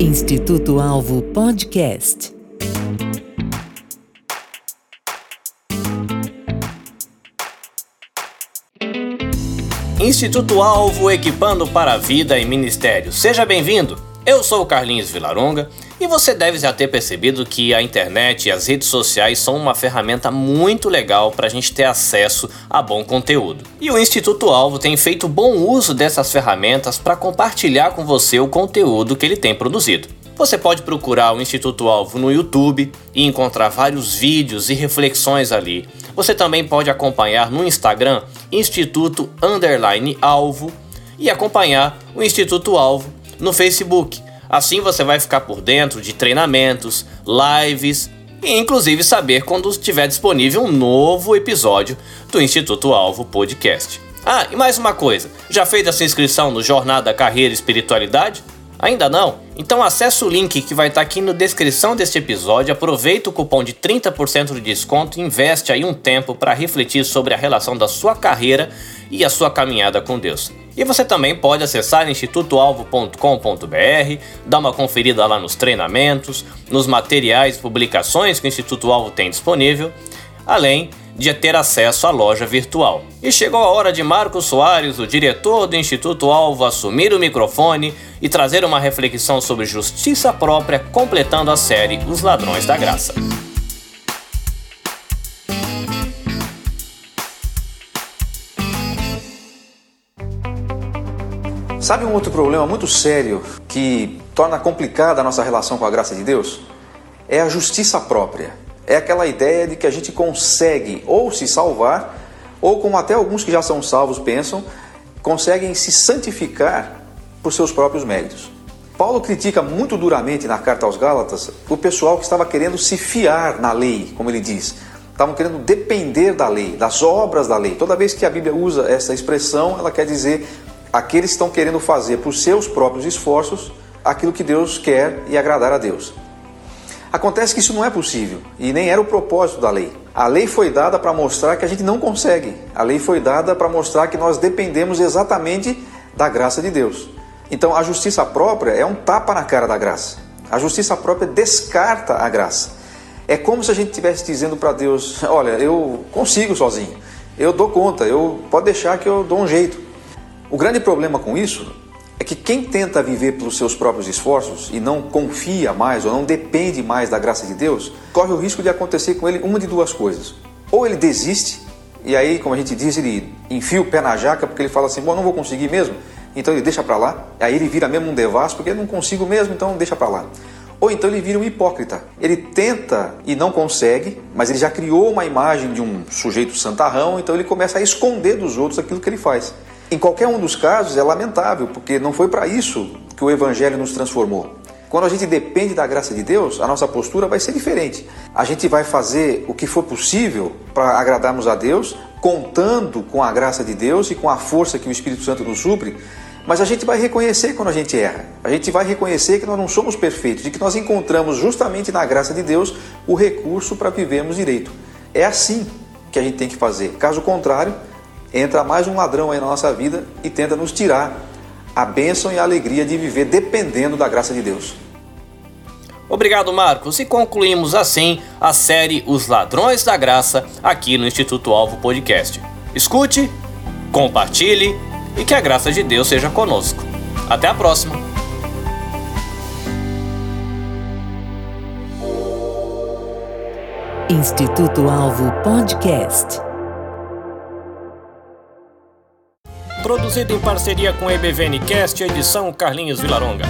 Instituto Alvo Podcast. Instituto Alvo equipando para a vida e ministério. Seja bem-vindo. Eu sou o Carlinhos Vilaronga e você deve já ter percebido que a internet e as redes sociais são uma ferramenta muito legal para a gente ter acesso a bom conteúdo. E o Instituto Alvo tem feito bom uso dessas ferramentas para compartilhar com você o conteúdo que ele tem produzido. Você pode procurar o Instituto Alvo no YouTube e encontrar vários vídeos e reflexões ali. Você também pode acompanhar no Instagram Instituto Alvo e acompanhar o Instituto Alvo no Facebook. Assim você vai ficar por dentro de treinamentos, lives e inclusive saber quando estiver disponível um novo episódio do Instituto Alvo Podcast. Ah, e mais uma coisa, já fez a sua inscrição no Jornada Carreira e Espiritualidade? Ainda não? Então acesse o link que vai estar tá aqui na descrição deste episódio, aproveita o cupom de 30% de desconto e investe aí um tempo para refletir sobre a relação da sua carreira e a sua caminhada com Deus. E você também pode acessar institutoalvo.com.br, dar uma conferida lá nos treinamentos, nos materiais e publicações que o Instituto Alvo tem disponível, além de ter acesso à loja virtual. E chegou a hora de Marcos Soares, o diretor do Instituto Alvo, assumir o microfone e trazer uma reflexão sobre justiça própria, completando a série Os Ladrões da Graça. Sabe um outro problema muito sério que torna complicada a nossa relação com a graça de Deus? É a justiça própria é aquela ideia de que a gente consegue ou se salvar, ou como até alguns que já são salvos pensam, conseguem se santificar por seus próprios méritos. Paulo critica muito duramente na carta aos Gálatas o pessoal que estava querendo se fiar na lei, como ele diz. Estavam querendo depender da lei, das obras da lei. Toda vez que a Bíblia usa essa expressão, ela quer dizer aqueles que estão querendo fazer por seus próprios esforços aquilo que Deus quer e agradar a Deus. Acontece que isso não é possível e nem era o propósito da lei. A lei foi dada para mostrar que a gente não consegue. A lei foi dada para mostrar que nós dependemos exatamente da graça de Deus. Então a justiça própria é um tapa na cara da graça. A justiça própria descarta a graça. É como se a gente estivesse dizendo para Deus: Olha, eu consigo sozinho, eu dou conta, eu pode deixar que eu dou um jeito. O grande problema com isso é que quem tenta viver pelos seus próprios esforços e não confia mais ou não depende mais da graça de Deus, corre o risco de acontecer com ele uma de duas coisas. Ou ele desiste, e aí, como a gente diz, ele enfia o pé na jaca porque ele fala assim: bom, não vou conseguir mesmo, então ele deixa para lá. Aí ele vira mesmo um devasso porque eu não consigo mesmo, então deixa para lá. Ou então ele vira um hipócrita. Ele tenta e não consegue, mas ele já criou uma imagem de um sujeito santarrão, então ele começa a esconder dos outros aquilo que ele faz. Em qualquer um dos casos é lamentável, porque não foi para isso que o Evangelho nos transformou. Quando a gente depende da graça de Deus, a nossa postura vai ser diferente. A gente vai fazer o que for possível para agradarmos a Deus, contando com a graça de Deus e com a força que o Espírito Santo nos supre, mas a gente vai reconhecer quando a gente erra. A gente vai reconhecer que nós não somos perfeitos e que nós encontramos justamente na graça de Deus o recurso para vivermos direito. É assim que a gente tem que fazer. Caso contrário, entra mais um ladrão aí na nossa vida e tenta nos tirar a bênção e a alegria de viver dependendo da graça de Deus. Obrigado, Marcos. E concluímos assim a série Os Ladrões da Graça aqui no Instituto Alvo Podcast. Escute, compartilhe e que a graça de Deus seja conosco. Até a próxima! Instituto Alvo Podcast. Produzido em parceria com EBVNcast, edição Carlinhos Vilaronga.